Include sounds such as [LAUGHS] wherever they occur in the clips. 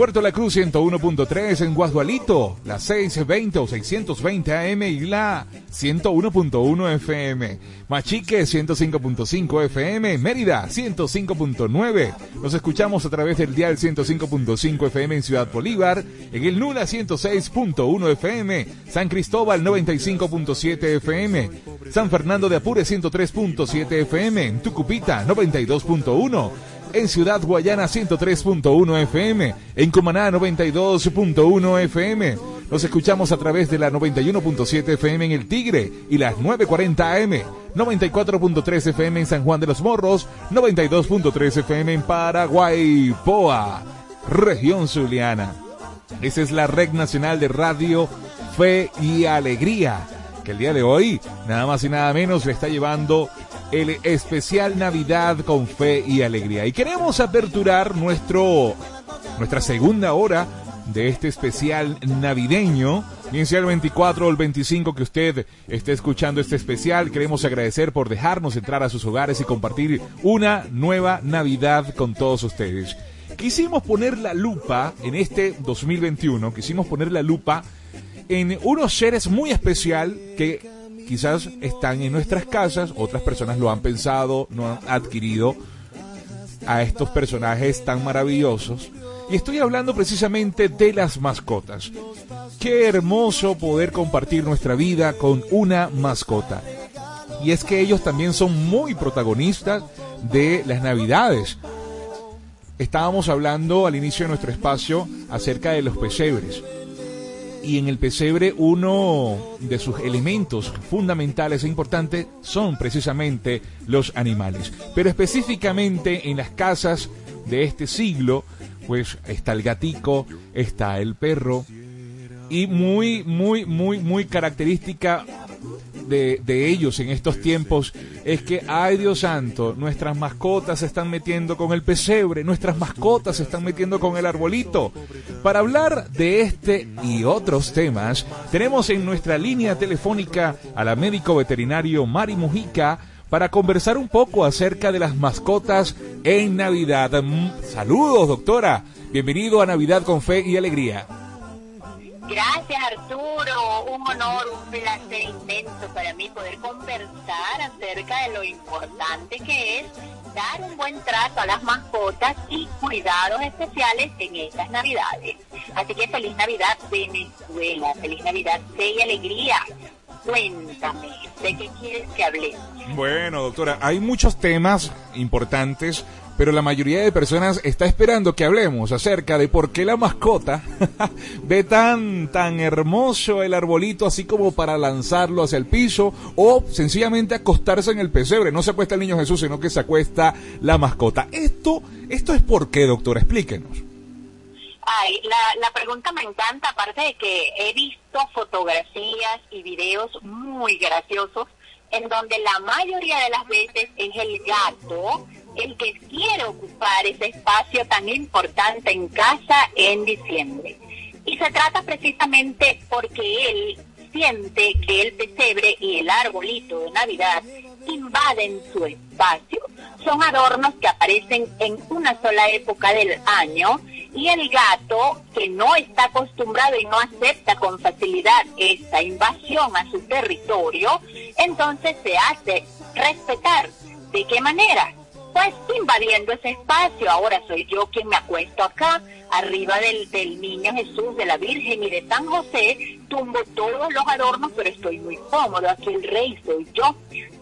Puerto La Cruz 101.3 en Guadualito, la 620 o 620 AM y la 101.1 FM. Machique 105.5 FM, Mérida 105.9. Nos escuchamos a través del dial 105.5 FM en Ciudad Bolívar, en el Nula 106.1 FM, San Cristóbal 95.7 FM, San Fernando de Apure 103.7 FM, en Tucupita 92.1 en Ciudad Guayana 103.1 FM, en Cumaná 92.1 FM. Nos escuchamos a través de la 91.7 FM en El Tigre y las 940 AM, 94.3 FM en San Juan de los Morros, 92.3 FM en Paraguay, Poa, región zuliana. Esa es la red nacional de radio Fe y Alegría, que el día de hoy, nada más y nada menos, le está llevando el especial Navidad con fe y alegría. Y queremos aperturar nuestro, nuestra segunda hora de este especial navideño, bien sea el 24 o el 25 que usted esté escuchando este especial. Queremos agradecer por dejarnos entrar a sus hogares y compartir una nueva Navidad con todos ustedes. Quisimos poner la lupa en este 2021, quisimos poner la lupa en unos seres muy especial que quizás están en nuestras casas, otras personas lo han pensado, no han adquirido a estos personajes tan maravillosos. Y estoy hablando precisamente de las mascotas. Qué hermoso poder compartir nuestra vida con una mascota. Y es que ellos también son muy protagonistas de las navidades. Estábamos hablando al inicio de nuestro espacio acerca de los pesebres y en el pesebre uno de sus elementos fundamentales e importantes son precisamente los animales. Pero específicamente en las casas de este siglo, pues está el gatico, está el perro y muy, muy, muy, muy característica de, ellos en estos tiempos es que, ay Dios santo, nuestras mascotas se están metiendo con el pesebre, nuestras mascotas se están metiendo con el arbolito. Para hablar de este y otros temas, tenemos en nuestra línea telefónica a la médico veterinario Mari Mujica para conversar un poco acerca de las mascotas en Navidad. Mm, saludos, doctora. Bienvenido a Navidad con Fe y Alegría. Gracias Arturo, un honor, un placer inmenso para mí poder conversar acerca de lo importante que es dar un buen trato a las mascotas y cuidados especiales en estas navidades. Así que feliz Navidad Venezuela, feliz Navidad, fe y alegría. Cuéntame, ¿de qué quieres que hable? Bueno, doctora, hay muchos temas importantes pero la mayoría de personas está esperando que hablemos acerca de por qué la mascota [LAUGHS] ve tan, tan hermoso el arbolito así como para lanzarlo hacia el piso o sencillamente acostarse en el pesebre. No se acuesta el niño Jesús, sino que se acuesta la mascota. Esto, esto es por qué, doctora, explíquenos. Ay, la, la pregunta me encanta, aparte de que he visto fotografías y videos muy graciosos en donde la mayoría de las veces es el gato el que quiere ocupar ese espacio tan importante en casa en diciembre. Y se trata precisamente porque él siente que el pesebre y el arbolito de Navidad invaden su espacio. Son adornos que aparecen en una sola época del año y el gato, que no está acostumbrado y no acepta con facilidad esta invasión a su territorio, entonces se hace respetar. ¿De qué manera? Pues invadiendo ese espacio. Ahora soy yo quien me acuesto acá, arriba del, del niño Jesús, de la Virgen y de San José, tumbo todos los adornos, pero estoy muy cómodo, aquí el rey soy yo.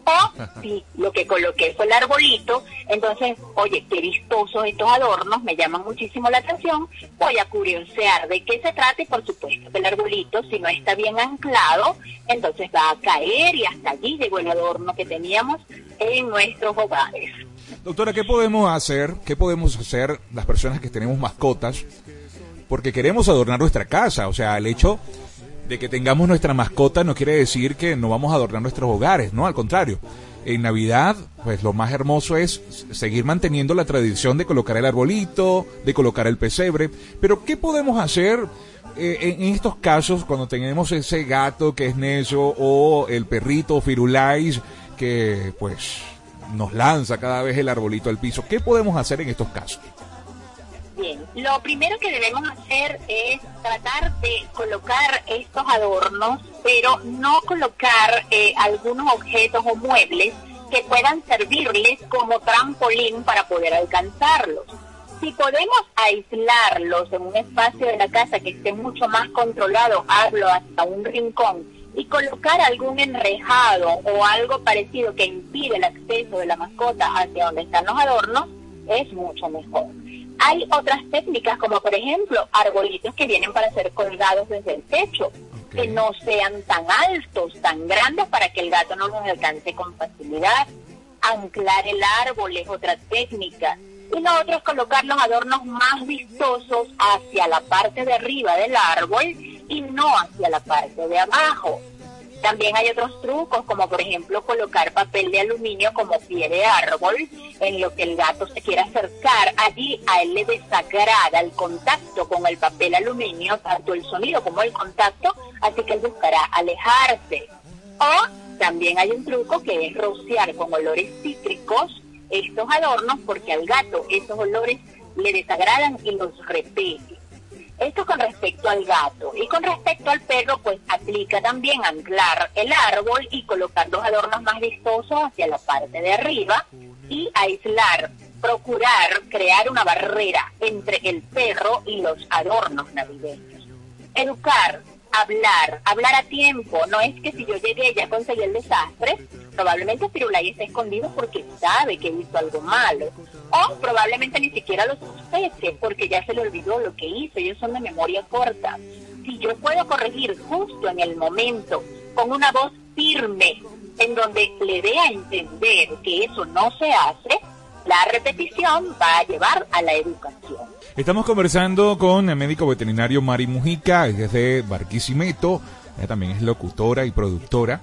O [LAUGHS] si lo que coloqué fue el arbolito, entonces, oye, qué vistosos estos adornos, me llaman muchísimo la atención, voy a curiosear de qué se trata y por supuesto que el arbolito, si no está bien anclado, entonces va a caer y hasta allí llegó el adorno que teníamos en nuestros hogares. Doctora, ¿qué podemos hacer? ¿Qué podemos hacer las personas que tenemos mascotas? Porque queremos adornar nuestra casa. O sea, el hecho de que tengamos nuestra mascota no quiere decir que no vamos a adornar nuestros hogares, ¿no? Al contrario. En Navidad, pues lo más hermoso es seguir manteniendo la tradición de colocar el arbolito, de colocar el pesebre. Pero, ¿qué podemos hacer eh, en estos casos cuando tenemos ese gato que es necio o el perrito Firulais que, pues, nos lanza cada vez el arbolito al piso. ¿Qué podemos hacer en estos casos? Bien, Lo primero que debemos hacer es tratar de colocar estos adornos, pero no colocar eh, algunos objetos o muebles que puedan servirles como trampolín para poder alcanzarlos. Si podemos aislarlos en un espacio de la casa que esté mucho más controlado, hablo hasta un rincón, y colocar algún enrejado o algo parecido que impide el acceso de la mascota hacia donde están los adornos, es mucho mejor. Hay otras técnicas como por ejemplo arbolitos que vienen para ser colgados desde el techo, que no sean tan altos, tan grandes para que el gato no los alcance con facilidad. Anclar el árbol es otra técnica. Y lo otro es colocar los adornos más vistosos hacia la parte de arriba del árbol y no hacia la parte de abajo. También hay otros trucos, como por ejemplo colocar papel de aluminio como pie de árbol, en lo que el gato se quiera acercar. Allí a él le desagrada el contacto con el papel aluminio, tanto el sonido como el contacto, así que él buscará alejarse. O también hay un truco que es rociar con olores cítricos estos adornos, porque al gato esos olores le desagradan y los repele. Esto con respecto al gato. Y con respecto al perro, pues aplica también anclar el árbol y colocar los adornos más vistosos hacia la parte de arriba y aislar, procurar crear una barrera entre el perro y los adornos navideños. Educar, hablar, hablar a tiempo. No es que si yo llegué ya conseguí el desastre, probablemente Firulay está escondido porque sabe que hizo algo malo o probablemente ni siquiera lo sospeche porque ya se le olvidó lo que hizo, ellos son de memoria corta. Si yo puedo corregir justo en el momento, con una voz firme, en donde le dé a entender que eso no se hace, la repetición va a llevar a la educación. Estamos conversando con el médico veterinario Mari Mujica, es de Barquisimeto, ella también es locutora y productora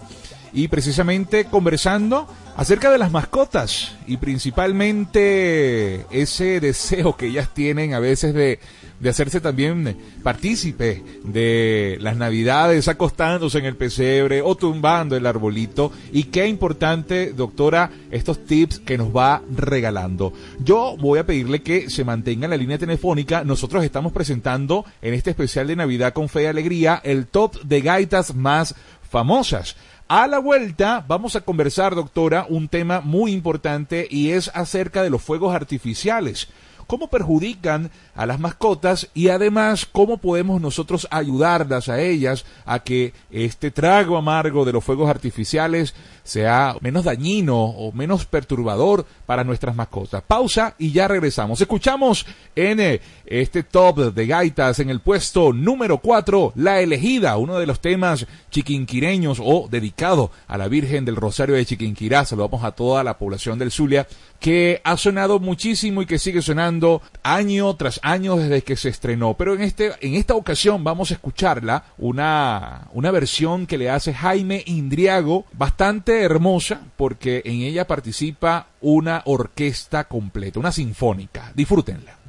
y precisamente conversando acerca de las mascotas y principalmente ese deseo que ellas tienen a veces de, de hacerse también partícipe de las navidades, acostándose en el pesebre o tumbando el arbolito. Y qué importante, doctora, estos tips que nos va regalando. Yo voy a pedirle que se mantenga en la línea telefónica. Nosotros estamos presentando en este especial de Navidad con Fe y Alegría el top de gaitas más famosas. A la vuelta vamos a conversar, doctora, un tema muy importante y es acerca de los fuegos artificiales. Cómo perjudican a las mascotas y además cómo podemos nosotros ayudarlas a ellas a que este trago amargo de los fuegos artificiales sea menos dañino o menos perturbador para nuestras mascotas. Pausa y ya regresamos. Escuchamos en eh, este top de gaitas en el puesto número 4, La elegida, uno de los temas chiquinquireños o dedicado a la Virgen del Rosario de Chiquinquirá. Saludamos a toda la población del Zulia que ha sonado muchísimo y que sigue sonando año tras año desde que se estrenó. Pero en, este, en esta ocasión vamos a escucharla, una, una versión que le hace Jaime Indriago, bastante hermosa, porque en ella participa una orquesta completa, una sinfónica. Disfrútenla.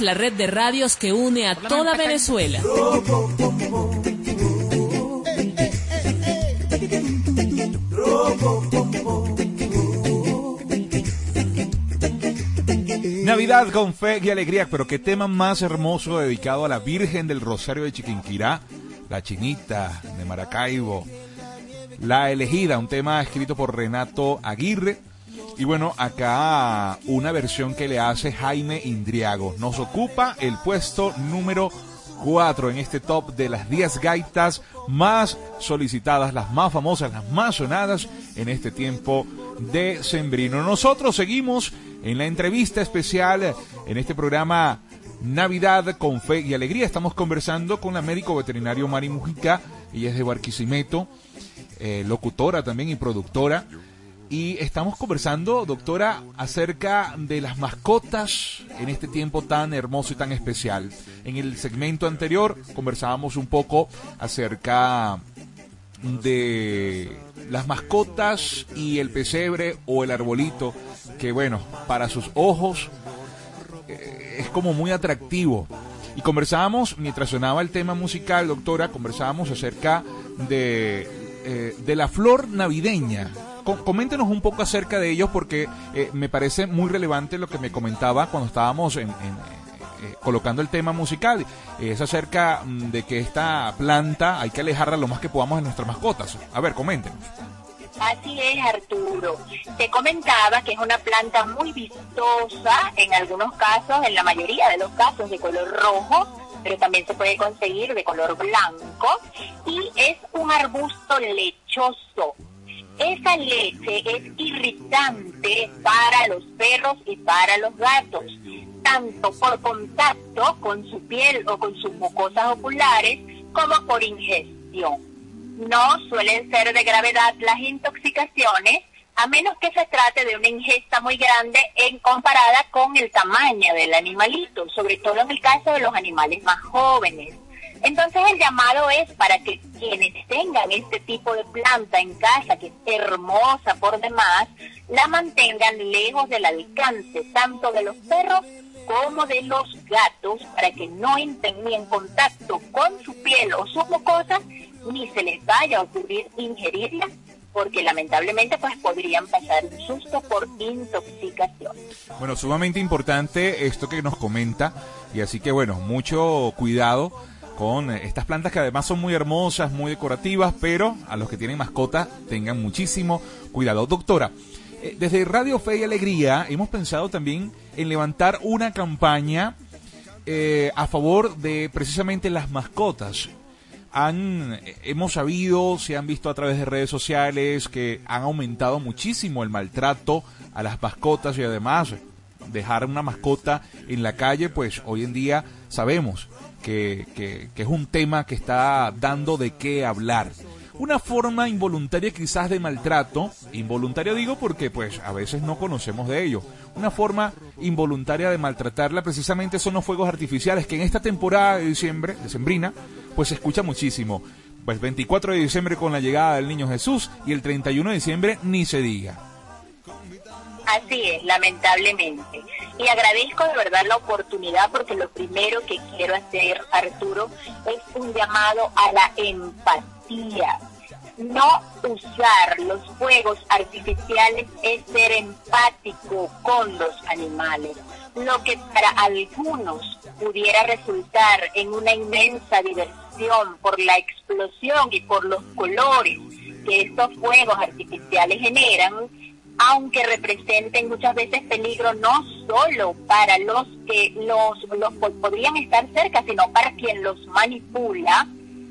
La red de radios que une a toda Venezuela. Navidad con fe y alegría, pero qué tema más hermoso dedicado a la Virgen del Rosario de Chiquinquirá, la Chinita de Maracaibo, la elegida, un tema escrito por Renato Aguirre y bueno, acá una versión que le hace Jaime Indriago. Nos ocupa el puesto número 4 en este top de las 10 gaitas más solicitadas, las más famosas, las más sonadas en este tiempo de Sembrino. Nosotros seguimos en la entrevista especial en este programa Navidad con Fe y Alegría. Estamos conversando con la médico veterinario Mari Mujica, ella es de Barquisimeto, eh, locutora también y productora y estamos conversando, doctora, acerca de las mascotas en este tiempo tan hermoso y tan especial. En el segmento anterior conversábamos un poco acerca de las mascotas y el pesebre o el arbolito, que bueno, para sus ojos eh, es como muy atractivo. Y conversábamos, mientras sonaba el tema musical, doctora, conversábamos acerca de, eh, de la flor navideña coméntenos un poco acerca de ellos porque eh, me parece muy relevante lo que me comentaba cuando estábamos en, eh, colocando el tema musical. es acerca mm, de que esta planta hay que alejarla lo más que podamos de nuestras mascotas. A ver, coméntenos. Así es, Arturo. Te comentaba que es una planta muy vistosa, en algunos casos, en la mayoría de los casos, de color rojo, pero también se puede conseguir de color blanco, y es un arbusto lechoso esa leche es irritante para los perros y para los gatos, tanto por contacto con su piel o con sus mucosas oculares como por ingestión. No suelen ser de gravedad las intoxicaciones, a menos que se trate de una ingesta muy grande en comparada con el tamaño del animalito, sobre todo en el caso de los animales más jóvenes. Entonces el llamado es para que quienes tengan este tipo de planta en casa, que es hermosa por demás, la mantengan lejos del alcance tanto de los perros como de los gatos para que no entren ni en contacto con su piel o sus mucosas, ni se les vaya a ocurrir ingerirlas porque lamentablemente pues podrían pasar un susto por intoxicación. Bueno, sumamente importante esto que nos comenta y así que bueno, mucho cuidado con estas plantas que además son muy hermosas, muy decorativas, pero a los que tienen mascota tengan muchísimo cuidado. Doctora, eh, desde Radio Fe y Alegría hemos pensado también en levantar una campaña eh, a favor de precisamente las mascotas han, hemos sabido, se han visto a través de redes sociales que han aumentado muchísimo el maltrato a las mascotas y además dejar una mascota en la calle, pues hoy en día sabemos que, que, es un tema que está dando de qué hablar una forma involuntaria quizás de maltrato, involuntario digo porque pues a veces no conocemos de ello, una forma involuntaria de maltratarla precisamente son los fuegos artificiales que en esta temporada de diciembre, decembrina, pues se escucha muchísimo. Pues 24 de diciembre con la llegada del niño Jesús y el 31 de diciembre ni se diga. Así es, lamentablemente. Y agradezco de verdad la oportunidad porque lo primero que quiero hacer, Arturo, es un llamado a la empatía. No usar los fuegos artificiales es ser empático con los animales, lo que para algunos pudiera resultar en una inmensa diversión por la explosión y por los colores que estos fuegos artificiales generan, aunque representen muchas veces peligro no solo para los que los, los podrían estar cerca, sino para quien los manipula,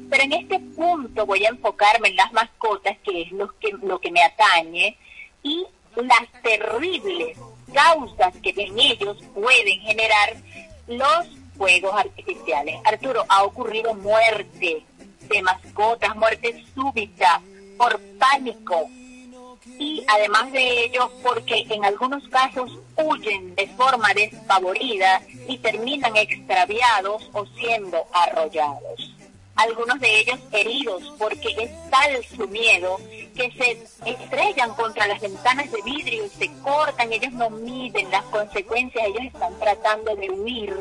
pero en este punto voy a enfocarme en las mascotas, que es lo que, lo que me atañe, y las terribles causas que en ellos pueden generar los fuegos artificiales. Arturo, ha ocurrido muerte de mascotas, muerte súbita por pánico y además de ello porque en algunos casos huyen de forma desfavorida y terminan extraviados o siendo arrollados algunos de ellos heridos, porque es tal su miedo que se estrellan contra las ventanas de vidrio y se cortan, ellos no miden las consecuencias, ellos están tratando de huir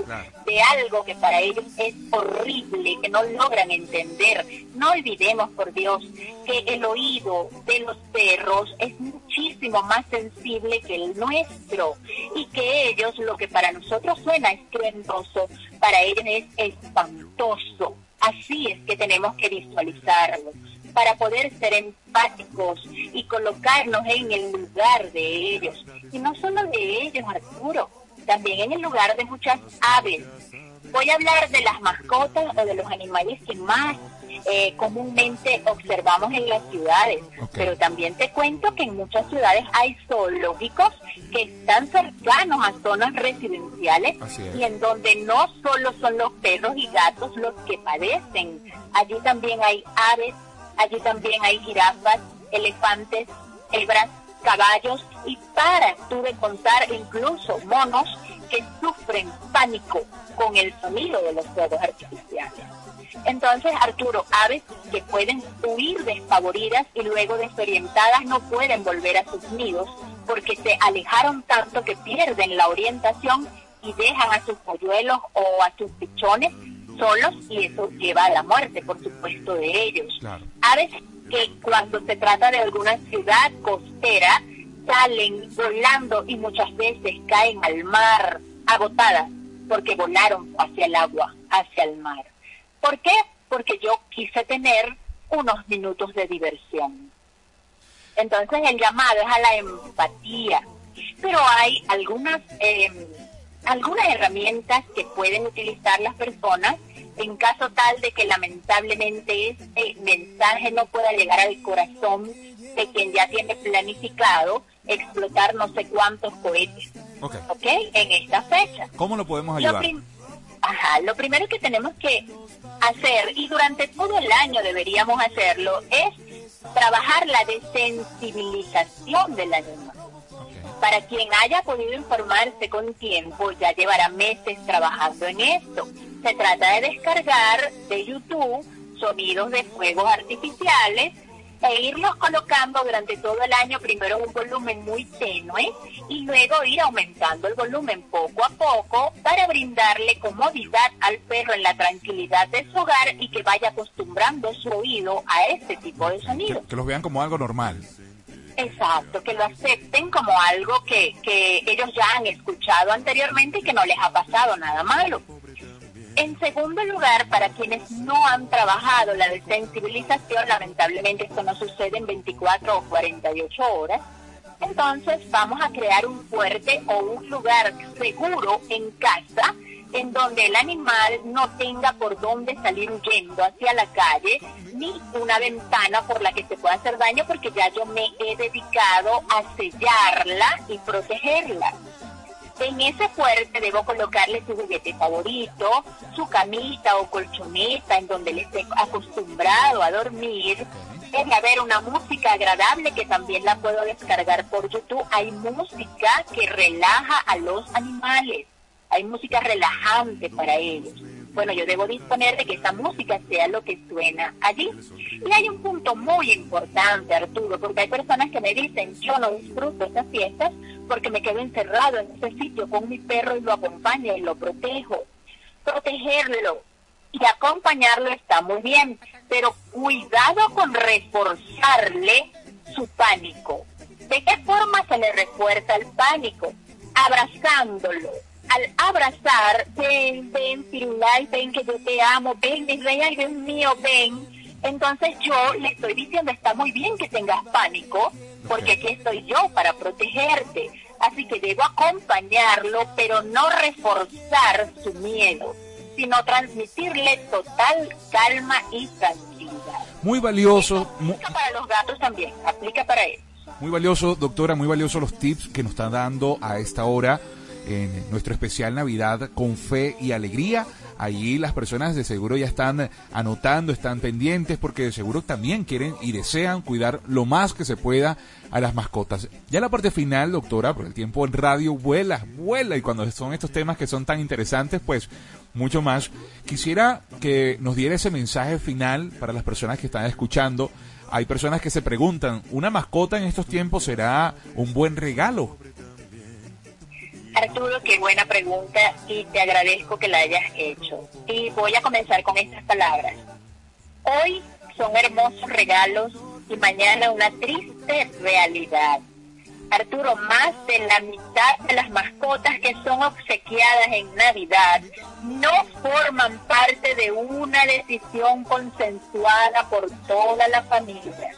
de algo que para ellos es horrible, que no logran entender. No olvidemos, por Dios, que el oído de los perros es muchísimo más sensible que el nuestro y que ellos, lo que para nosotros suena estruendoso, para ellos es espantoso Así es que tenemos que visualizarlo para poder ser empáticos y colocarnos en el lugar de ellos. Y no solo de ellos, Arturo, también en el lugar de muchas aves. Voy a hablar de las mascotas o de los animales que más eh, comúnmente observamos en las ciudades, pero también te cuento que en muchas ciudades hay zoológicos que están cercanos a zonas residenciales y en donde no solo son los perros y gatos los que padecen, allí también hay aves, allí también hay jirafas, elefantes, hebras, caballos y para tú de contar incluso monos que sufren pánico con el sonido de los fuegos artificiales. Entonces, Arturo, aves que pueden huir despavoridas y luego desorientadas no pueden volver a sus nidos porque se alejaron tanto que pierden la orientación y dejan a sus polluelos o a sus pichones solos y eso lleva a la muerte, por supuesto, de ellos. Aves que cuando se trata de alguna ciudad costera salen volando y muchas veces caen al mar agotadas porque volaron hacia el agua, hacia el mar. ¿Por qué? Porque yo quise tener unos minutos de diversión. Entonces el llamado es a la empatía, pero hay algunas em, algunas herramientas que pueden utilizar las personas en caso tal de que lamentablemente este mensaje no pueda llegar al corazón de quien ya tiene planificado explotar no sé cuántos cohetes. Ok. En esta fecha. ¿Cómo lo podemos ayudar? Ajá, lo primero que tenemos que hacer, y durante todo el año deberíamos hacerlo, es trabajar la desensibilización del animal. Para quien haya podido informarse con tiempo, ya llevará meses trabajando en esto. Se trata de descargar de YouTube sonidos de fuegos artificiales e irlos colocando durante todo el año, primero un volumen muy tenue y luego ir aumentando el volumen poco a poco para brindarle comodidad al perro en la tranquilidad de su hogar y que vaya acostumbrando su oído a este tipo de sonido. Que, los vean como algo normal. Exacto, que lo acepten como algo que, que ellos ya han escuchado anteriormente y que no les ha pasado nada malo. En segundo lugar, para quienes no han trabajado la desensibilización, lamentablemente esto no sucede en 24 o 48 horas, entonces vamos a crear un fuerte o un lugar seguro en casa en donde el animal no tenga por dónde salir huyendo hacia la calle, ni una ventana por la que se pueda hacer daño, porque ya yo me he dedicado a sellarla y protegerla. En ese fuerte debo colocarle su juguete favorito, su camita o colchoneta en donde le esté acostumbrado a dormir. Debe haber una música agradable que también la puedo descargar por YouTube. Hay música que relaja a los animales. Hay música relajante para ellos. Bueno, yo debo disponer de que esa música sea lo que suena allí. Y hay un punto muy importante, Arturo, porque hay personas que me dicen, yo no disfruto esas fiestas porque me quedo encerrado en ese sitio con mi perro y lo acompaño y lo protejo. Protegerlo y acompañarlo está muy bien, pero cuidado con reforzarle su pánico. ¿De qué forma se le refuerza el pánico? Abrazándolo. Al abrazar, ven, ven, Firulay, ven que yo te amo, ven, mi rey, Dios mío, ven. Entonces yo le estoy diciendo, está muy bien que tengas pánico, porque aquí estoy yo para protegerte. Así que debo acompañarlo, pero no reforzar su miedo, sino transmitirle total calma y tranquilidad. Muy valioso. aplica para los gatos también, aplica para ellos. Muy valioso, doctora, muy valioso los tips que nos está dando a esta hora en nuestro especial Navidad con fe y alegría. Allí las personas de seguro ya están anotando, están pendientes porque de seguro también quieren y desean cuidar lo más que se pueda a las mascotas. Ya la parte final, doctora, por el tiempo en radio vuela, vuela y cuando son estos temas que son tan interesantes, pues mucho más. Quisiera que nos diera ese mensaje final para las personas que están escuchando. Hay personas que se preguntan, ¿una mascota en estos tiempos será un buen regalo? Arturo, qué buena pregunta y te agradezco que la hayas hecho. Y voy a comenzar con estas palabras. Hoy son hermosos regalos y mañana una triste realidad. Arturo, más de la mitad de las mascotas que son obsequiadas en Navidad no forman parte de una decisión consensuada por toda la familia.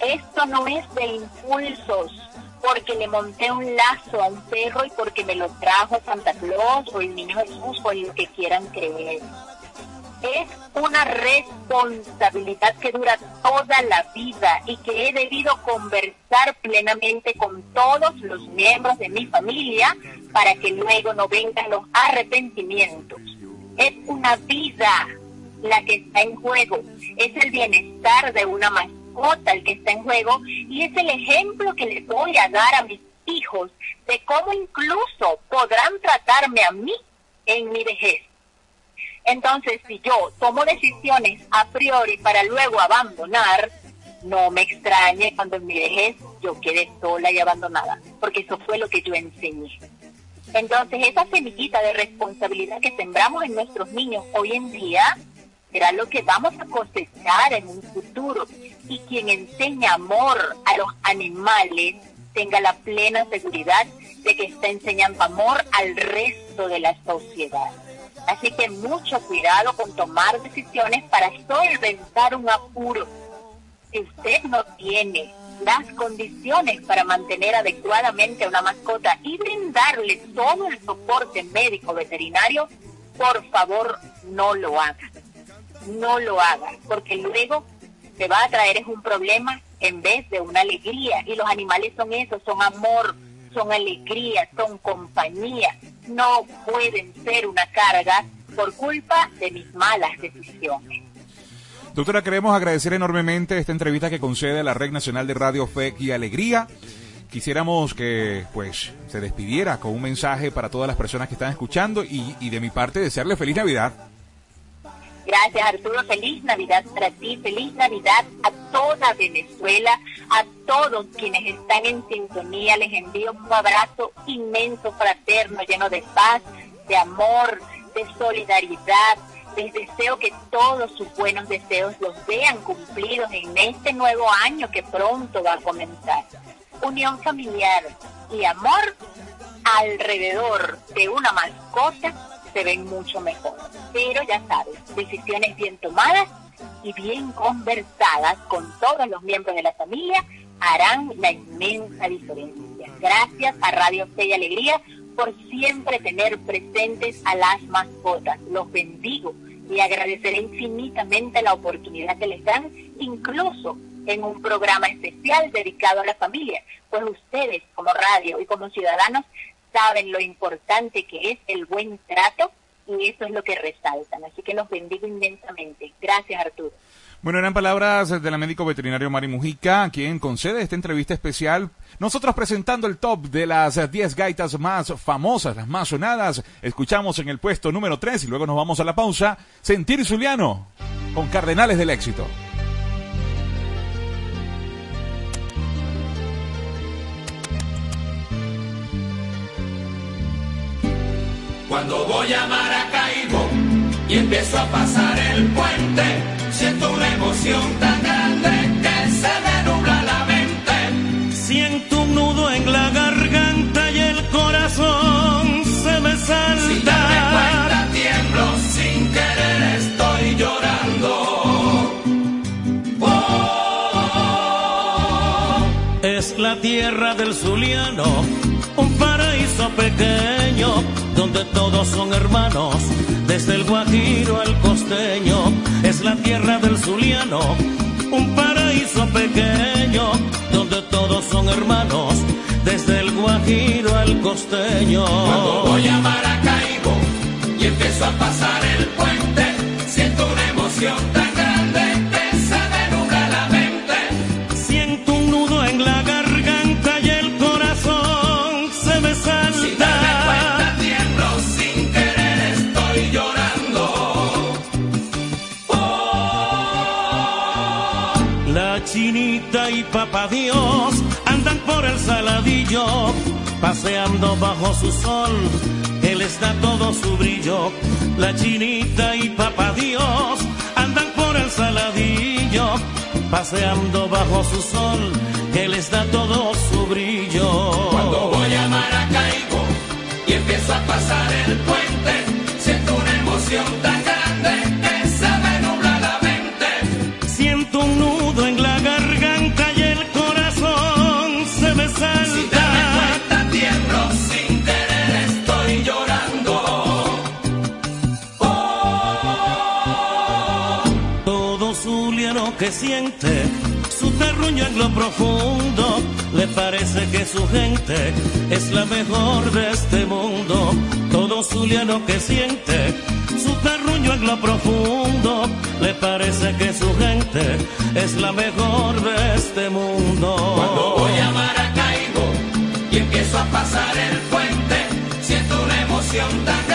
Esto no es de impulsos, porque le monté un lazo a un perro y porque me lo trajo Santa Claus o el niño Jesús o lo que quieran creer. Es una responsabilidad que dura toda la vida y que he debido conversar plenamente con todos los miembros de mi familia para que luego no vengan los arrepentimientos. Es una vida la que está en juego, es el bienestar de una el que está en juego y es el ejemplo que les voy a dar a mis hijos de cómo incluso podrán tratarme a mí en mi vejez. Entonces, si yo tomo decisiones a priori para luego abandonar, no me extrañe cuando en mi vejez yo quede sola y abandonada, porque eso fue lo que yo enseñé. Entonces, esa semillita de responsabilidad que sembramos en nuestros niños hoy en día será lo que vamos a cosechar en un futuro. Y quien enseña amor a los animales tenga la plena seguridad de que está enseñando amor al resto de la sociedad. Así que mucho cuidado con tomar decisiones para solventar un apuro. Si usted no tiene las condiciones para mantener adecuadamente a una mascota y brindarle todo el soporte médico veterinario, por favor no lo haga no lo haga, porque luego te va a traer es un problema en vez de una alegría. Y los animales son eso, son amor, son alegría, son compañía. No pueden ser una carga por culpa de mis malas decisiones. Doctora, queremos agradecer enormemente esta entrevista que concede la Red Nacional de Radio Fe y Alegría. Quisiéramos que pues se despidiera con un mensaje para todas las personas que están escuchando y de mi parte desearle feliz Navidad Gracias Arturo, feliz Navidad para ti, feliz Navidad a toda Venezuela, a todos quienes están en sintonía, les envío un abrazo inmenso, fraterno, lleno de paz, de amor, de solidaridad. Les deseo que todos sus buenos deseos los vean cumplidos en este nuevo año que pronto va a comenzar. Unión familiar y amor alrededor de una mascota se ven mucho mejor. Pero ya sabes, decisiones bien tomadas y bien conversadas con todos los miembros de la familia harán la inmensa diferencia. Gracias a Radio Fe y Alegría por siempre tener presentes a las mascotas. Los bendigo y agradeceré infinitamente la oportunidad que les dan, incluso en un programa especial dedicado a la familia, pues ustedes como radio y como ciudadanos saben lo importante que es el buen trato y eso es lo que resaltan. Así que los bendigo inmensamente. Gracias, Arturo. Bueno, eran palabras del médico veterinario Mari Mujica, quien concede esta entrevista especial. Nosotros presentando el top de las 10 gaitas más famosas, las más sonadas. Escuchamos en el puesto número 3 y luego nos vamos a la pausa. Sentir Zuliano con Cardenales del Éxito. Y empiezo a pasar el puente, siento una emoción tan grande que se me nubla la mente. Siento un nudo en la garganta y el corazón se me salta. Si darme cuenta tiemblo, sin querer estoy llorando. Oh, es la tierra del Zuliano, un paraíso pequeño donde todos son hermanos, desde el Guajiro al costeño, es la tierra del Zuliano, un paraíso pequeño, donde todos son hermanos, desde el Guajiro al costeño. Cuando voy a Maracaibo y empiezo a pasar el puente, siento una emoción tan papá Dios andan por el saladillo, paseando bajo su sol, les da todo su brillo. La chinita y papá Dios andan por el saladillo, paseando bajo su sol, les da todo su brillo. Cuando voy a Maracaibo y empiezo a pasar el puente, siento una emoción tan que siente su terruño en lo profundo, le parece que su gente es la mejor de este mundo. Todo zuliano que siente su terruño en lo profundo, le parece que su gente es la mejor de este mundo. Cuando voy a Maracaibo y empiezo a pasar el puente, siento una emoción tan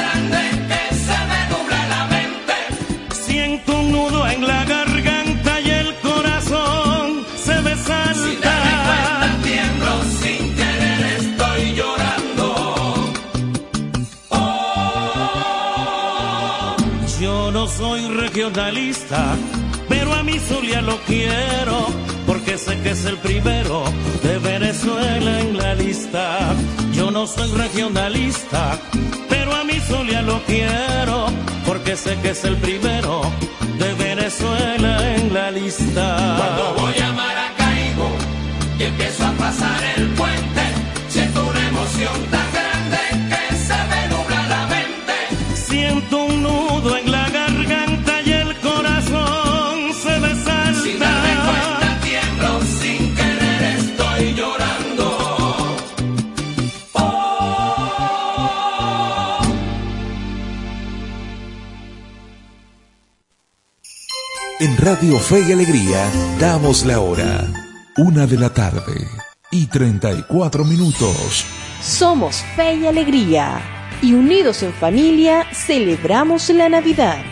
regionalista, pero a mi Zulia lo quiero, porque sé que es el primero de Venezuela en la lista. Yo no soy regionalista, pero a mi Zulia lo quiero, porque sé que es el primero de Venezuela en la lista. Cuando voy a Maracaibo y empiezo a pasar el Radio Fe y Alegría damos la hora. Una de la tarde y 34 minutos. Somos Fe y Alegría y unidos en familia celebramos la Navidad.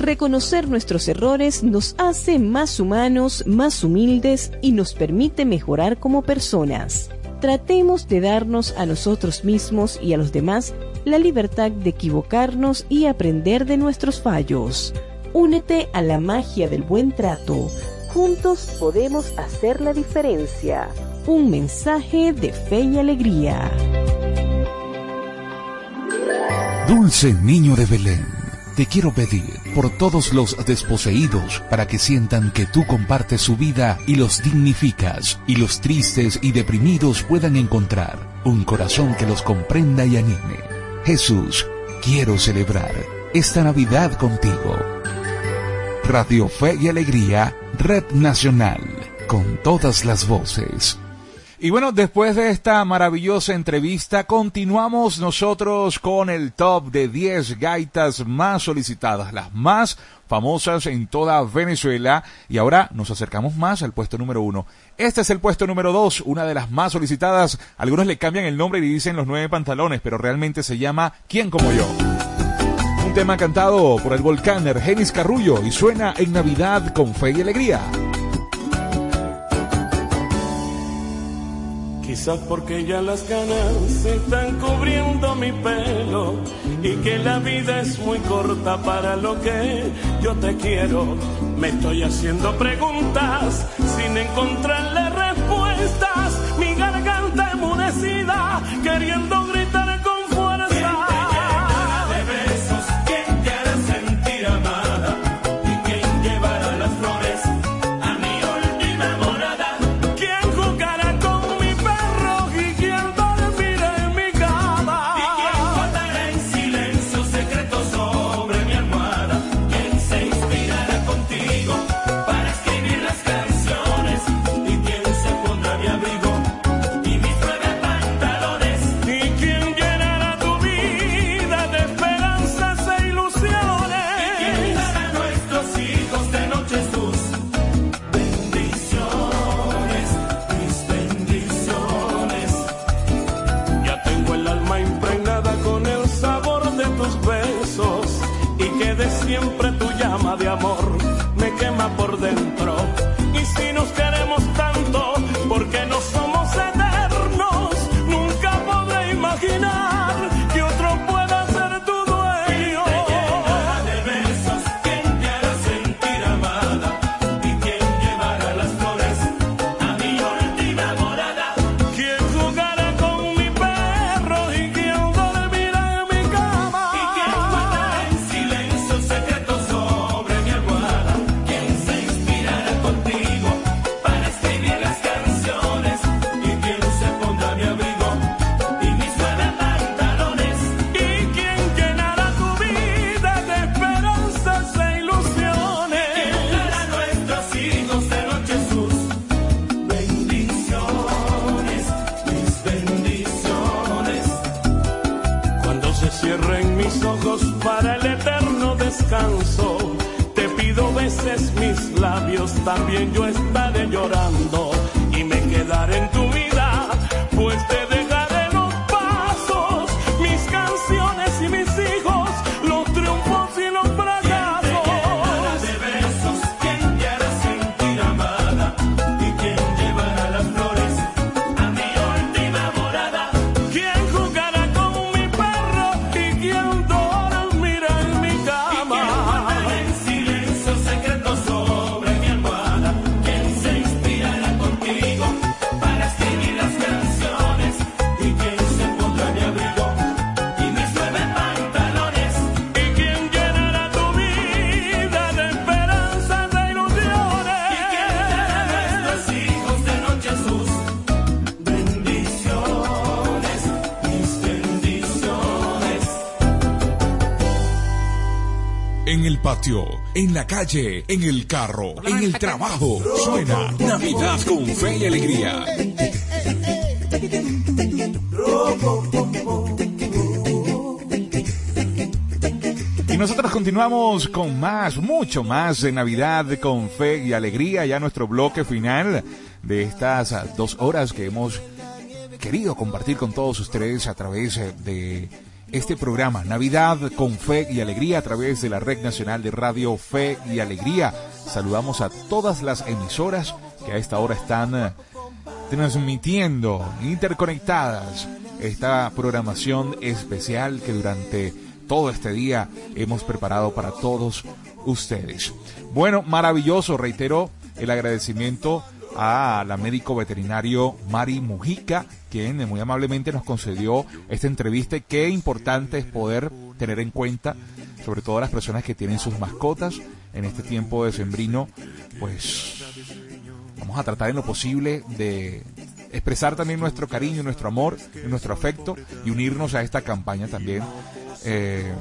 Reconocer nuestros errores nos hace más humanos, más humildes y nos permite mejorar como personas. Tratemos de darnos a nosotros mismos y a los demás la libertad de equivocarnos y aprender de nuestros fallos. Únete a la magia del buen trato. Juntos podemos hacer la diferencia. Un mensaje de fe y alegría. Dulce niño de Belén, te quiero pedir por todos los desposeídos para que sientan que tú compartes su vida y los dignificas, y los tristes y deprimidos puedan encontrar un corazón que los comprenda y anime. Jesús, quiero celebrar esta Navidad contigo. Radio Fe y Alegría, Red Nacional, con todas las voces. Y bueno, después de esta maravillosa entrevista, continuamos nosotros con el top de 10 gaitas más solicitadas, las más famosas en toda Venezuela. Y ahora nos acercamos más al puesto número uno. Este es el puesto número dos, una de las más solicitadas. Algunos le cambian el nombre y dicen los nueve pantalones, pero realmente se llama ¿Quién como yo? Un tema cantado por el volcán Ergenis Carrullo y suena en Navidad con fe y alegría. Quizás porque ya las ganas se están cubriendo mi pelo y que la vida es muy corta para lo que yo te quiero. Me estoy haciendo preguntas sin encontrarle respuestas. Mi garganta enmudecida queriendo en la calle, en el carro, en el trabajo. Suena Navidad con fe y alegría. Y nosotros continuamos con más, mucho más de Navidad con fe y alegría, ya nuestro bloque final de estas dos horas que hemos querido compartir con todos ustedes a través de este programa, Navidad con Fe y Alegría, a través de la Red Nacional de Radio Fe y Alegría. Saludamos a todas las emisoras que a esta hora están eh, transmitiendo, interconectadas, esta programación especial que durante todo este día hemos preparado para todos ustedes. Bueno, maravilloso, reitero el agradecimiento a la médico veterinario Mari Mujica, quien muy amablemente nos concedió esta entrevista. Qué importante es poder tener en cuenta, sobre todo las personas que tienen sus mascotas en este tiempo de sembrino, pues vamos a tratar en lo posible de expresar también nuestro cariño, nuestro amor, nuestro afecto y unirnos a esta campaña también. Eh,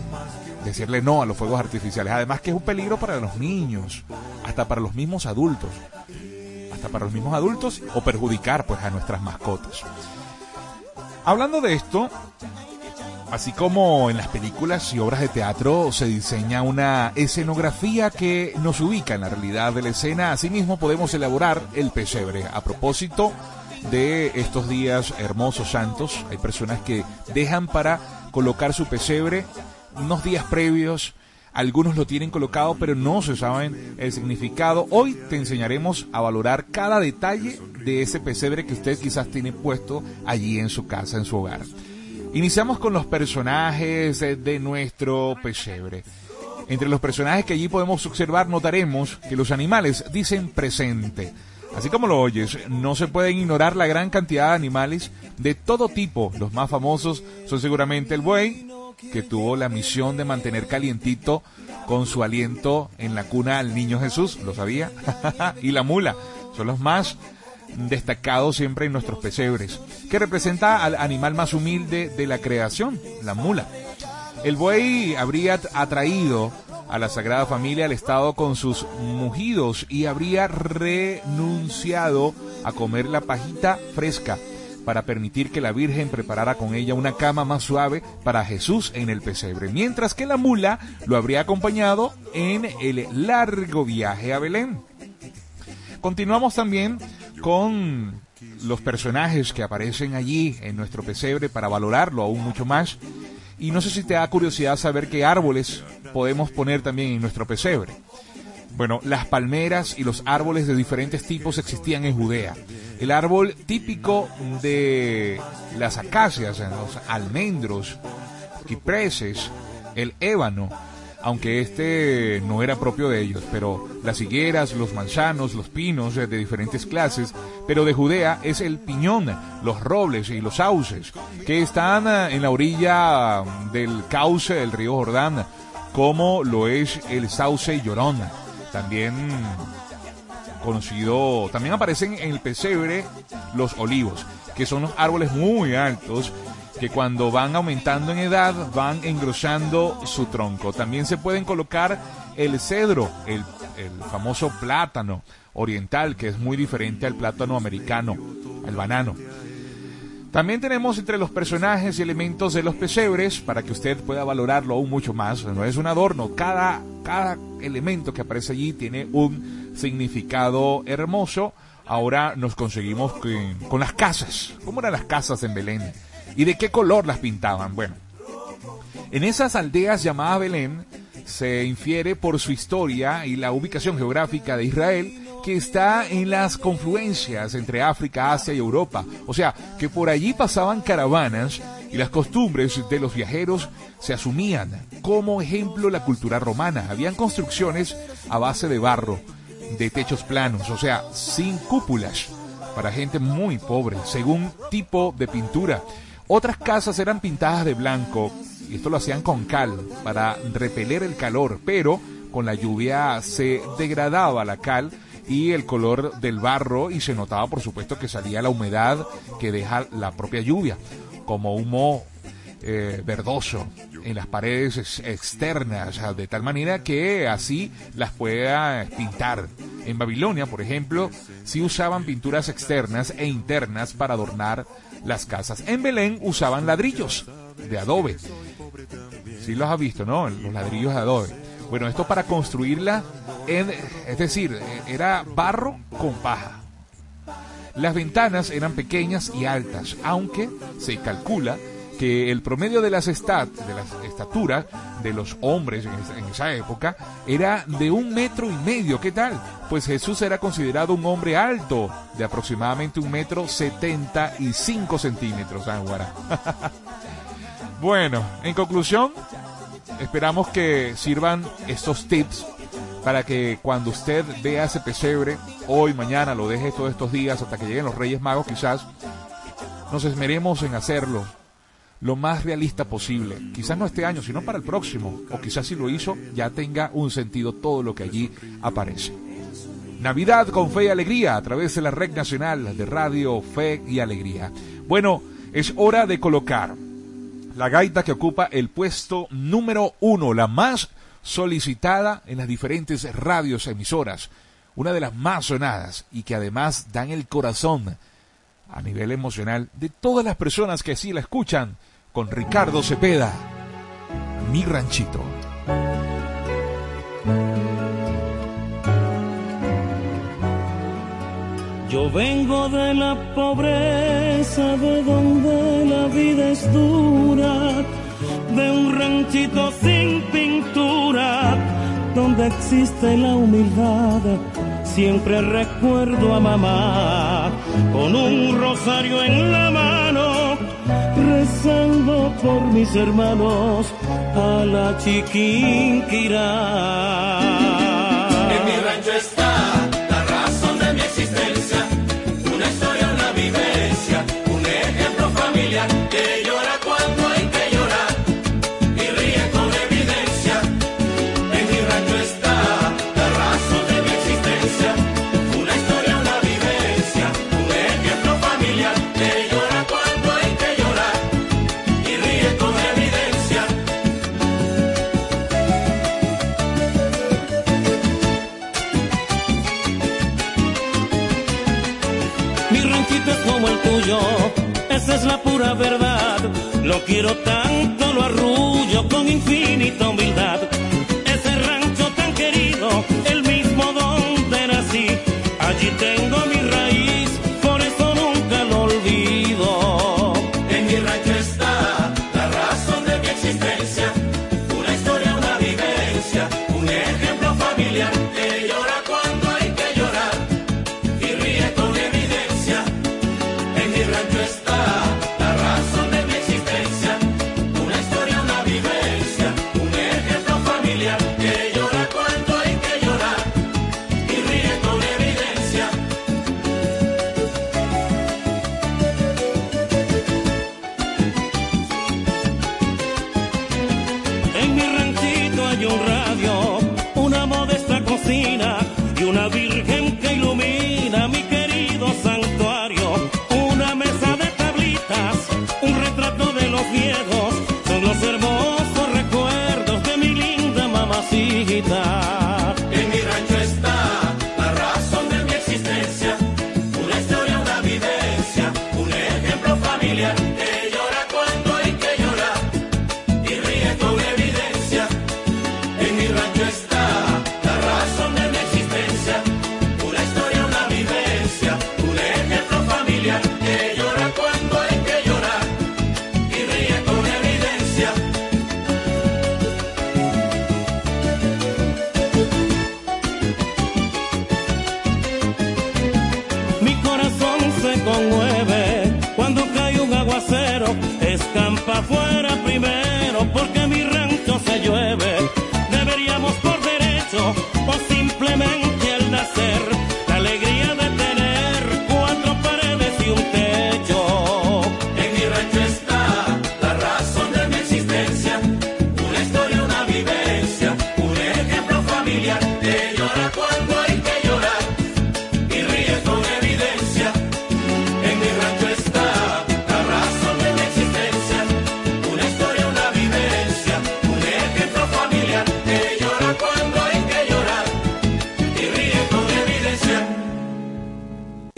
decirle no a los fuegos artificiales. Además que es un peligro para los niños, hasta para los mismos adultos para los mismos adultos o perjudicar pues a nuestras mascotas. Hablando de esto, así como en las películas y obras de teatro se diseña una escenografía que nos ubica en la realidad de la escena, asimismo podemos elaborar el pesebre. A propósito de estos días hermosos santos, hay personas que dejan para colocar su pesebre unos días previos algunos lo tienen colocado, pero no se saben el significado. Hoy te enseñaremos a valorar cada detalle de ese pesebre que usted quizás tiene puesto allí en su casa, en su hogar. Iniciamos con los personajes de nuestro pesebre. Entre los personajes que allí podemos observar notaremos que los animales dicen presente. Así como lo oyes, no se pueden ignorar la gran cantidad de animales de todo tipo. Los más famosos son seguramente el buey, que tuvo la misión de mantener calientito con su aliento en la cuna al niño Jesús, lo sabía, [LAUGHS] y la mula, son los más destacados siempre en nuestros pesebres, que representa al animal más humilde de la creación, la mula. El buey habría atraído a la Sagrada Familia al Estado con sus mugidos y habría renunciado a comer la pajita fresca para permitir que la Virgen preparara con ella una cama más suave para Jesús en el pesebre, mientras que la mula lo habría acompañado en el largo viaje a Belén. Continuamos también con los personajes que aparecen allí en nuestro pesebre para valorarlo aún mucho más. Y no sé si te da curiosidad saber qué árboles podemos poner también en nuestro pesebre. Bueno, las palmeras y los árboles de diferentes tipos existían en Judea. El árbol típico de las acacias, los almendros, cipreses, el ébano, aunque este no era propio de ellos, pero las higueras, los manzanos, los pinos de diferentes clases, pero de Judea es el piñón, los robles y los sauces, que están en la orilla del cauce del río Jordán, como lo es el sauce llorón también conocido, también aparecen en el pesebre los olivos, que son los árboles muy altos que cuando van aumentando en edad van engrosando su tronco. También se pueden colocar el cedro, el, el famoso plátano oriental, que es muy diferente al plátano americano, el banano. También tenemos entre los personajes y elementos de los pesebres para que usted pueda valorarlo aún mucho más. No es un adorno, cada, cada elemento que aparece allí tiene un significado hermoso. Ahora nos conseguimos con, con las casas. ¿Cómo eran las casas en Belén? ¿Y de qué color las pintaban? Bueno, en esas aldeas llamadas Belén se infiere por su historia y la ubicación geográfica de Israel que está en las confluencias entre África, Asia y Europa. O sea, que por allí pasaban caravanas y las costumbres de los viajeros se asumían. Como ejemplo, la cultura romana. Habían construcciones a base de barro, de techos planos, o sea, sin cúpulas, para gente muy pobre, según tipo de pintura. Otras casas eran pintadas de blanco, y esto lo hacían con cal, para repeler el calor, pero con la lluvia se degradaba la cal y el color del barro y se notaba por supuesto que salía la humedad que deja la propia lluvia como humo eh, verdoso en las paredes externas, de tal manera que así las pueda pintar. En Babilonia, por ejemplo, sí usaban pinturas externas e internas para adornar las casas. En Belén usaban ladrillos de adobe. Sí los has visto, ¿no? Los ladrillos de adobe. Bueno, esto para construirla, es decir, era barro con paja. Las ventanas eran pequeñas y altas, aunque se calcula que el promedio de las estat, de estaturas de los hombres en esa, época era de un metro y medio. ¿Qué tal? Pues Jesús era considerado un hombre alto, de aproximadamente un metro setenta y cinco centímetros, Ánguara. [LAUGHS] bueno, en conclusión, esperamos que sirvan estos tips para que cuando usted vea ese pesebre, hoy, mañana, lo deje todos estos días hasta que lleguen los Reyes Magos, quizás nos esmeremos en hacerlo lo más realista posible. Quizás no este año, sino para el próximo. O quizás si lo hizo, ya tenga un sentido todo lo que allí aparece. Navidad con fe y alegría a través de la red nacional de radio Fe y Alegría. Bueno, es hora de colocar la gaita que ocupa el puesto número uno, la más solicitada en las diferentes radios emisoras, una de las más sonadas y que además dan el corazón a nivel emocional de todas las personas que así la escuchan, con Ricardo Cepeda, Mi Ranchito. Yo vengo de la pobreza, de donde la vida es dura de un ranchito sin pintura, donde existe la humildad. Siempre recuerdo a mamá con un rosario en la mano, rezando por mis hermanos a la chiquinquirá. En mi rancho está esa es la pura verdad. Lo quiero tanto, lo arrullo con infinita humildad.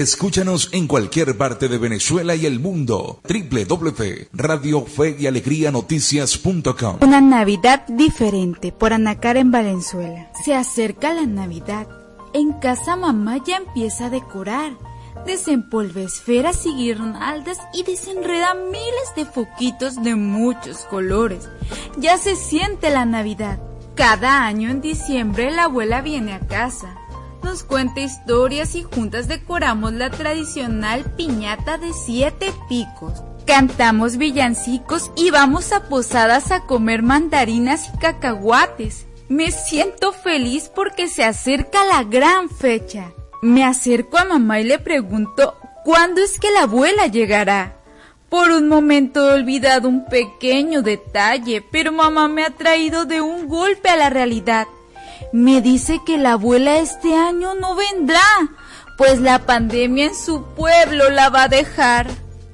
Escúchanos en cualquier parte de Venezuela y el mundo. www.radiofeyalegrianoticias.com Una Navidad diferente por Ana Karen Valenzuela. Se acerca la Navidad. En casa mamá ya empieza a decorar. desempolva esferas y guirnaldas y desenreda miles de foquitos de muchos colores. Ya se siente la Navidad. Cada año en diciembre la abuela viene a casa. Nos cuenta historias y juntas decoramos la tradicional piñata de siete picos. Cantamos villancicos y vamos a posadas a comer mandarinas y cacahuates. Me siento feliz porque se acerca la gran fecha. Me acerco a mamá y le pregunto cuándo es que la abuela llegará. Por un momento he olvidado un pequeño detalle, pero mamá me ha traído de un golpe a la realidad. Me dice que la abuela este año no vendrá, pues la pandemia en su pueblo la va a dejar.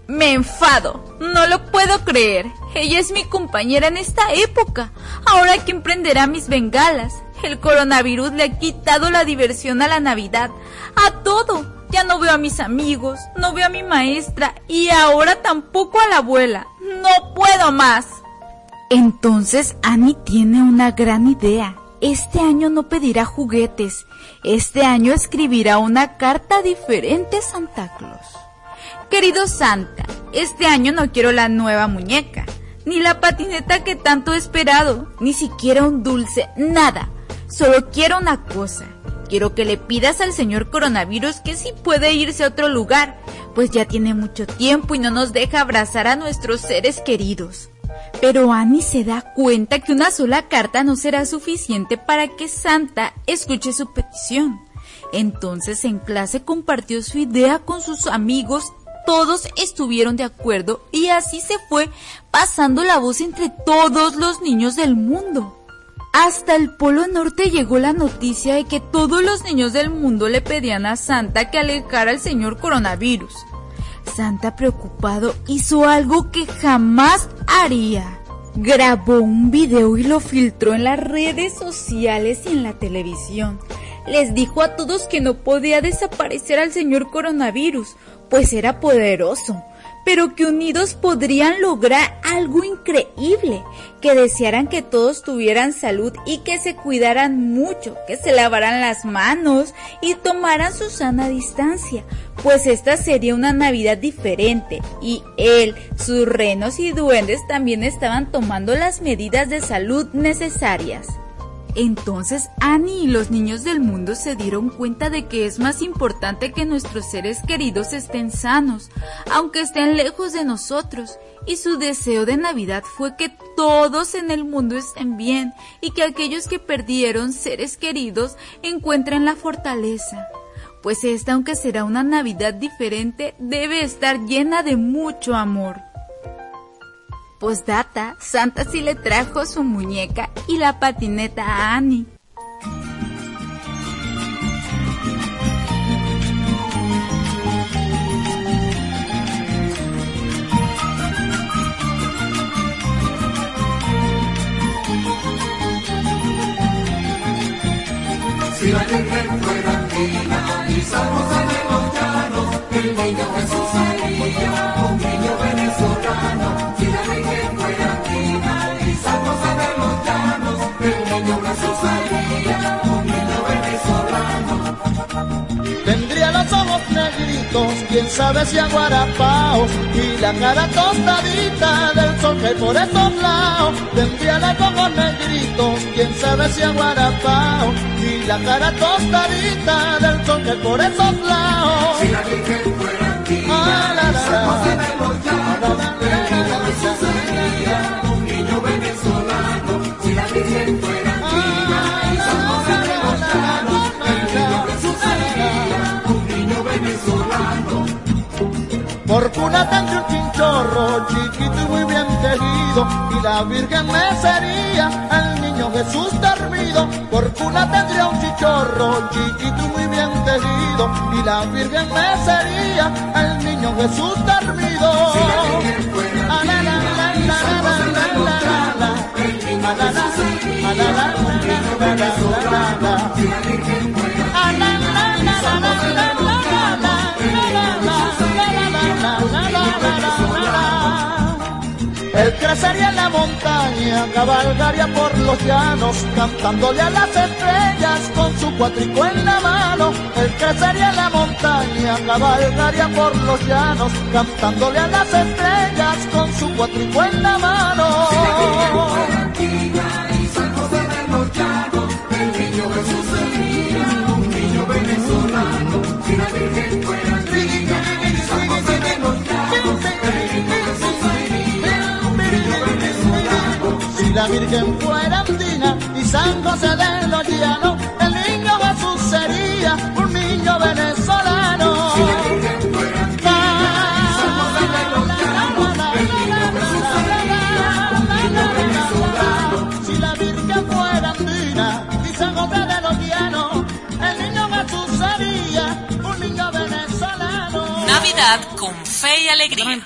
Me enfado, no lo puedo creer. Ella es mi compañera en esta época. Ahora que emprenderá mis bengalas. El coronavirus le ha quitado la diversión a la Navidad, a todo. Ya no veo a mis amigos, no veo a mi maestra y ahora tampoco a la abuela. No puedo más. Entonces Annie tiene una gran idea. Este año no pedirá juguetes. Este año escribirá una carta diferente a Santa Claus. Querido Santa, este año no quiero la nueva muñeca, ni la patineta que tanto he esperado, ni siquiera un dulce, nada. Solo quiero una cosa. Quiero que le pidas al señor coronavirus que sí puede irse a otro lugar, pues ya tiene mucho tiempo y no nos deja abrazar a nuestros seres queridos. Pero Annie se da cuenta que una sola carta no será suficiente para que Santa escuche su petición. Entonces en clase compartió su idea con sus amigos todos estuvieron de acuerdo y así se fue pasando la voz entre todos los niños del mundo. Hasta el Polo Norte llegó la noticia de que todos los niños del mundo le pedían a Santa que alejara al señor coronavirus. Santa preocupado hizo algo que jamás haría. Grabó un video y lo filtró en las redes sociales y en la televisión. Les dijo a todos que no podía desaparecer al señor coronavirus, pues era poderoso, pero que unidos podrían lograr algo increíble, que desearan que todos tuvieran salud y que se cuidaran mucho, que se lavaran las manos y tomaran su sana distancia, pues esta sería una Navidad diferente y él, sus renos y duendes también estaban tomando las medidas de salud necesarias. Entonces Annie y los niños del mundo se dieron cuenta de que es más importante que nuestros seres queridos estén sanos, aunque estén lejos de nosotros, y su deseo de Navidad fue que todos en el mundo estén bien y que aquellos que perdieron seres queridos encuentren la fortaleza. Pues esta, aunque será una Navidad diferente, debe estar llena de mucho amor. Postdata, Santa sí le trajo su muñeca y la patineta a Annie. Si la Virgen fuera fina y los llanos, el niño un venezolano. Tendría los ojos negritos, quién sabe si aguarapaos, y la cara tostadita del sol que por estos lados. Tendría los ojos negritos, quién sabe si aguarapaos, y la cara tostadita del sol que por esos lados. Si la Virgen fuera fina Ah, la, la, la. Tendría un chinchorro chiquito y muy bien tejido y la Virgen me sería el niño Jesús dormido. Por cuna tendría un chichorro chiquito y muy bien tejido y la Virgen me sería el niño Jesús dormido. Si la Ah, la, la, la. Él crecería en la montaña, cabalgaría por los llanos, cantándole a las estrellas con su cuatrico en la mano. Él crecería en la montaña, cabalgaría por los llanos, cantándole a las estrellas con su cuatrico en la mano. el niño Jesús sería un niño venezolano. Si la Virgen Si la Virgen fuera andina y San José de los Llanos, el niño Jesús sería un niño venezolano. Si la Virgen fuera antigua y San José de los Llanos, el niño Jesús sería un niño venezolano. Si la Virgen fuera andina y San José de los Llanos, el niño Jesús sería un niño venezolano. Navidad con fe y alegría.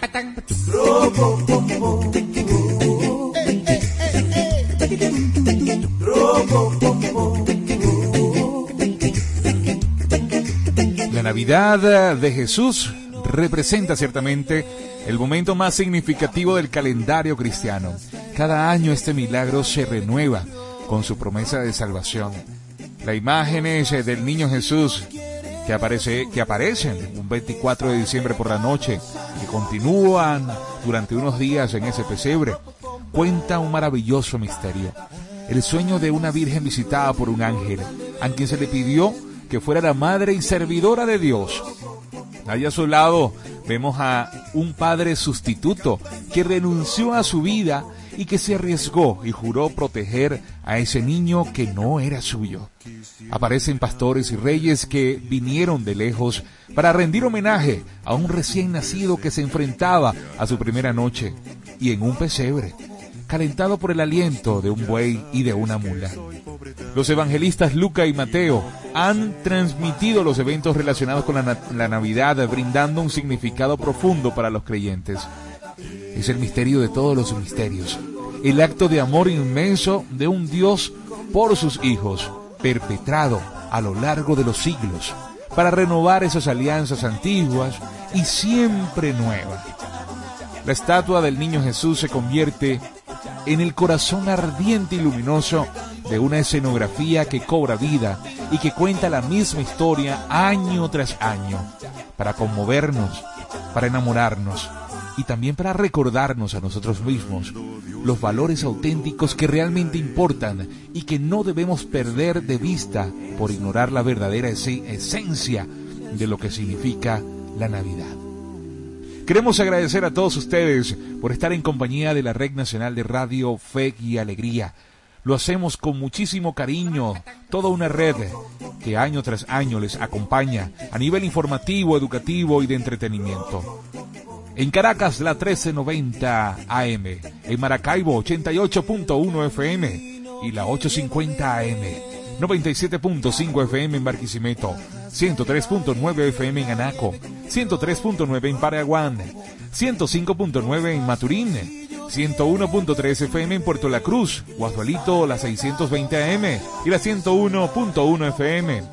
La Navidad de Jesús representa ciertamente el momento más significativo del calendario cristiano. Cada año este milagro se renueva con su promesa de salvación. Las imágenes eh, del niño Jesús que, aparece, que aparecen un 24 de diciembre por la noche, que continúan durante unos días en ese pesebre, cuenta un maravilloso misterio. El sueño de una virgen visitada por un ángel, a quien se le pidió que fuera la madre y servidora de Dios. Allá a su lado vemos a un padre sustituto que renunció a su vida y que se arriesgó y juró proteger a ese niño que no era suyo. Aparecen pastores y reyes que vinieron de lejos para rendir homenaje a un recién nacido que se enfrentaba a su primera noche y en un pesebre, calentado por el aliento de un buey y de una mula. Los evangelistas Luca y Mateo han transmitido los eventos relacionados con la, la Navidad brindando un significado profundo para los creyentes. Es el misterio de todos los misterios, el acto de amor inmenso de un Dios por sus hijos, perpetrado a lo largo de los siglos, para renovar esas alianzas antiguas y siempre nuevas. La estatua del niño Jesús se convierte en el corazón ardiente y luminoso de una escenografía que cobra vida y que cuenta la misma historia año tras año, para conmovernos, para enamorarnos y también para recordarnos a nosotros mismos los valores auténticos que realmente importan y que no debemos perder de vista por ignorar la verdadera ese- esencia de lo que significa la Navidad. Queremos agradecer a todos ustedes por estar en compañía de la Red Nacional de Radio Fe y Alegría. Lo hacemos con muchísimo cariño, toda una red que año tras año les acompaña a nivel informativo, educativo y de entretenimiento. En Caracas la 1390 AM, en Maracaibo 88.1 FM y la 850 AM, 97.5 FM en Barquisimeto, 103.9 FM en Anaco, 103.9 en Paraguán, 105.9 en Maturín, 101.3 FM en Puerto La Cruz, Guadualito la 620 AM y la 101.1 FM.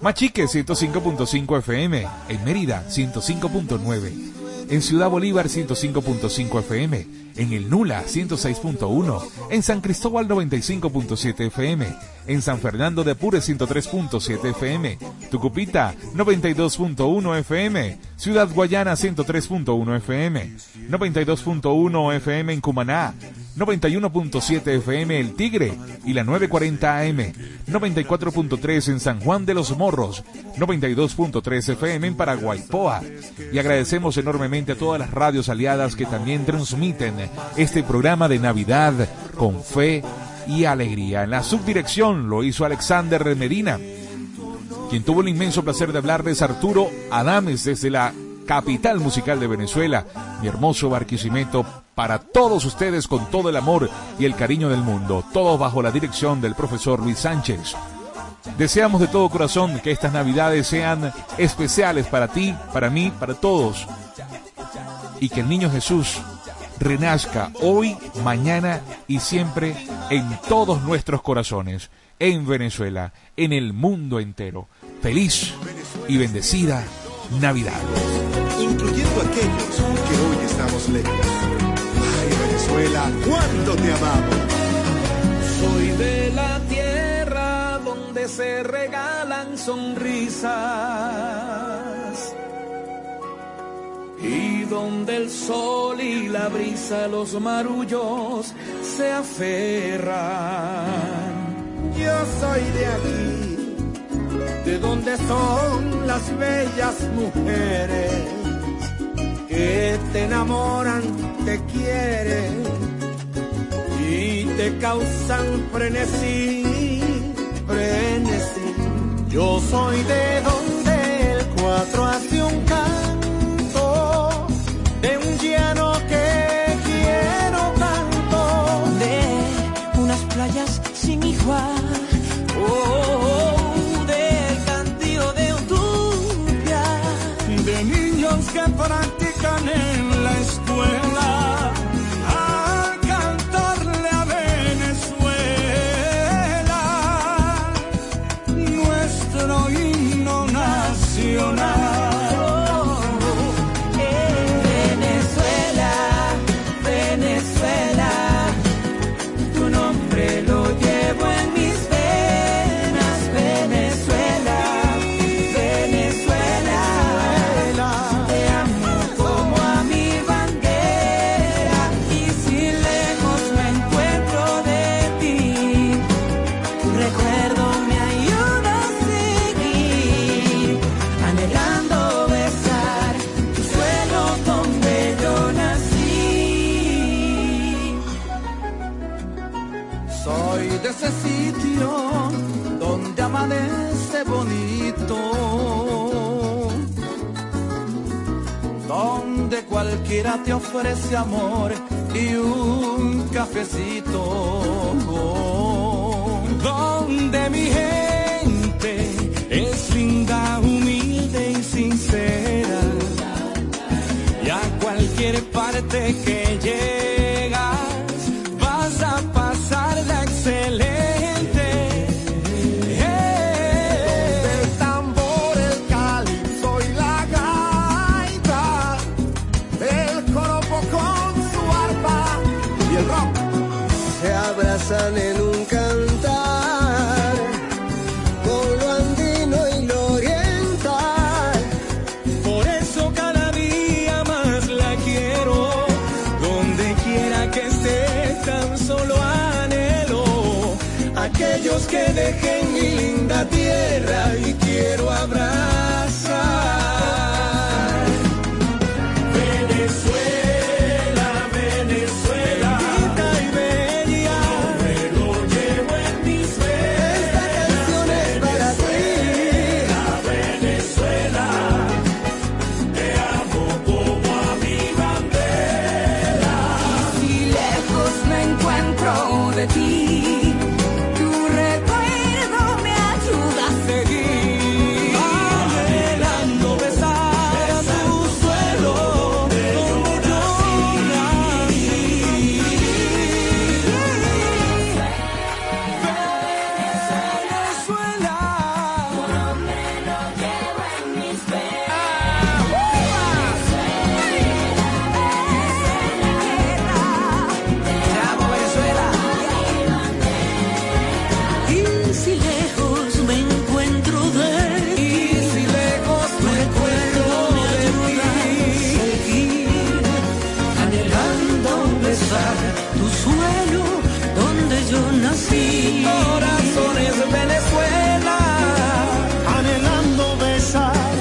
Machique 105.5 FM, en Mérida 105.9, en Ciudad Bolívar 105.5 FM, en El Nula 106.1, en San Cristóbal 95.7 FM, en San Fernando de Apure 103.7 FM, Tucupita 92.1 FM, Ciudad Guayana 103.1 FM, 92.1 FM en Cumaná, 91.7 FM El Tigre y la 940 AM, 94.3 en San Juan de los Morros, 92.3 FM en Paraguaypoa. Y agradecemos enormemente a todas las radios aliadas que también transmiten este programa de Navidad con fe y alegría. En la subdirección lo hizo Alexander Medina. Quien tuvo el inmenso placer de hablarles Arturo Adames desde la capital musical de Venezuela, mi hermoso Barquisimeto, para todos ustedes con todo el amor y el cariño del mundo, todo bajo la dirección del profesor Luis Sánchez. Deseamos de todo corazón que estas navidades sean especiales para ti, para mí, para todos. Y que el niño Jesús renazca hoy, mañana y siempre en todos nuestros corazones, en Venezuela, en el mundo entero. Feliz y bendecida Navidad. incluyendo aquellos que hoy estamos lejos. Ay, Venezuela. Cuánto te amamos. Soy de la tierra donde se regalan sonrisas y donde el sol y la brisa, los marullos se aferran. Yo soy de aquí, de donde son las bellas mujeres que te enamoran, te quieren y te causan frenesí, frenesí. Yo soy de donde el cuatro hace un canto de un llano que quiero tanto, de unas playas sin igual. Donde cualquiera te ofrece amor y un cafecito, donde mi gente es linda, humilde y sincera. Y a cualquier parte que llegas que dejen tu suelo donde yo nací. Corazones Venezuela, Anhelando besar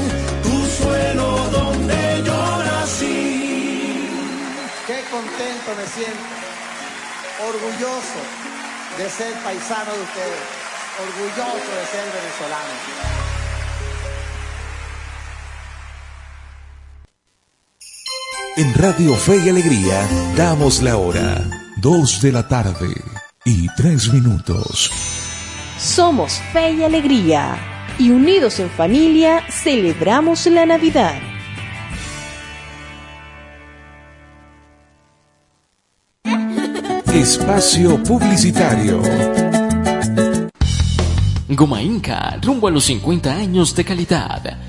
tu suelo donde yo nací. Qué contento me siento, orgulloso de ser paisano de ustedes, orgulloso de ser venezolano. En Radio Fe y Alegría damos la hora. Dos de la tarde y tres minutos. Somos Fe y Alegría y unidos en familia celebramos la Navidad. Espacio Publicitario. Goma Inca, rumbo a los 50 años de calidad.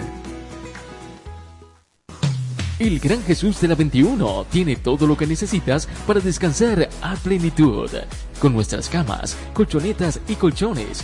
El Gran Jesús de la 21 tiene todo lo que necesitas para descansar a plenitud. Con nuestras camas, colchonetas y colchones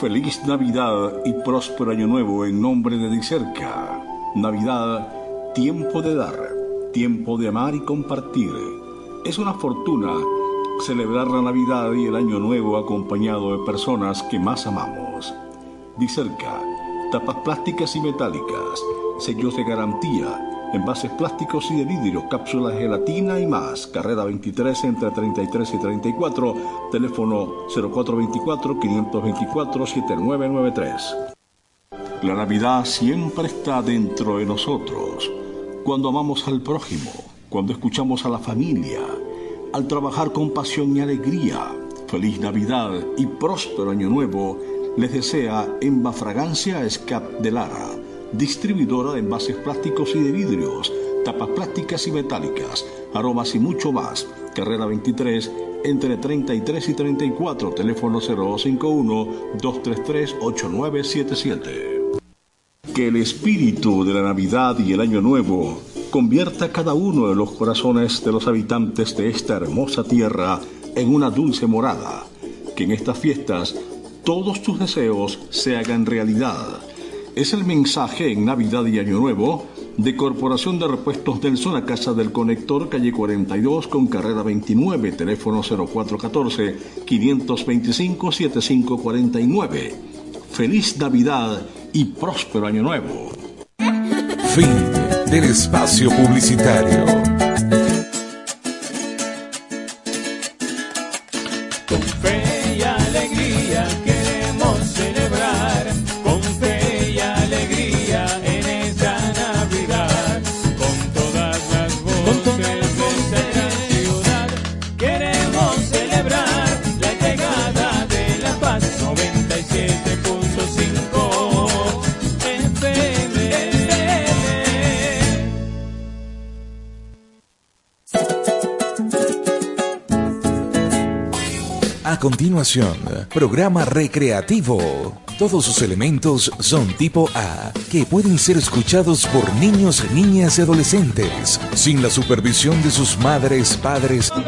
Feliz Navidad y próspero año nuevo en nombre de Dicerca. Navidad, tiempo de dar, tiempo de amar y compartir. Es una fortuna celebrar la Navidad y el año nuevo acompañado de personas que más amamos. Dicerca, tapas plásticas y metálicas, sellos de garantía, envases plásticos y de vidrio, cápsulas de gelatina y más. Carrera 23 entre 33 y 34, teléfono 0424-524-7993. La Navidad siempre está dentro de nosotros. Cuando amamos al prójimo, cuando escuchamos a la familia, al trabajar con pasión y alegría. Feliz Navidad y próspero Año Nuevo les desea Emba Fragancia Escap de Lara distribuidora de envases plásticos y de vidrios, tapas plásticas y metálicas, aromas y mucho más. Carrera 23 entre 33 y 34, teléfono 0251-233-8977. Que el espíritu de la Navidad y el Año Nuevo convierta cada uno de los corazones de los habitantes de esta hermosa tierra en una dulce morada. Que en estas fiestas todos tus deseos se hagan realidad es el mensaje en Navidad y Año Nuevo de Corporación de Repuestos del Sol a Casa del Conector, calle 42 con carrera 29, teléfono 0414-525-7549. Feliz Navidad y próspero Año Nuevo. Fin del espacio publicitario. Programa recreativo. Todos sus elementos son tipo A, que pueden ser escuchados por niños, niñas y adolescentes, sin la supervisión de sus madres, padres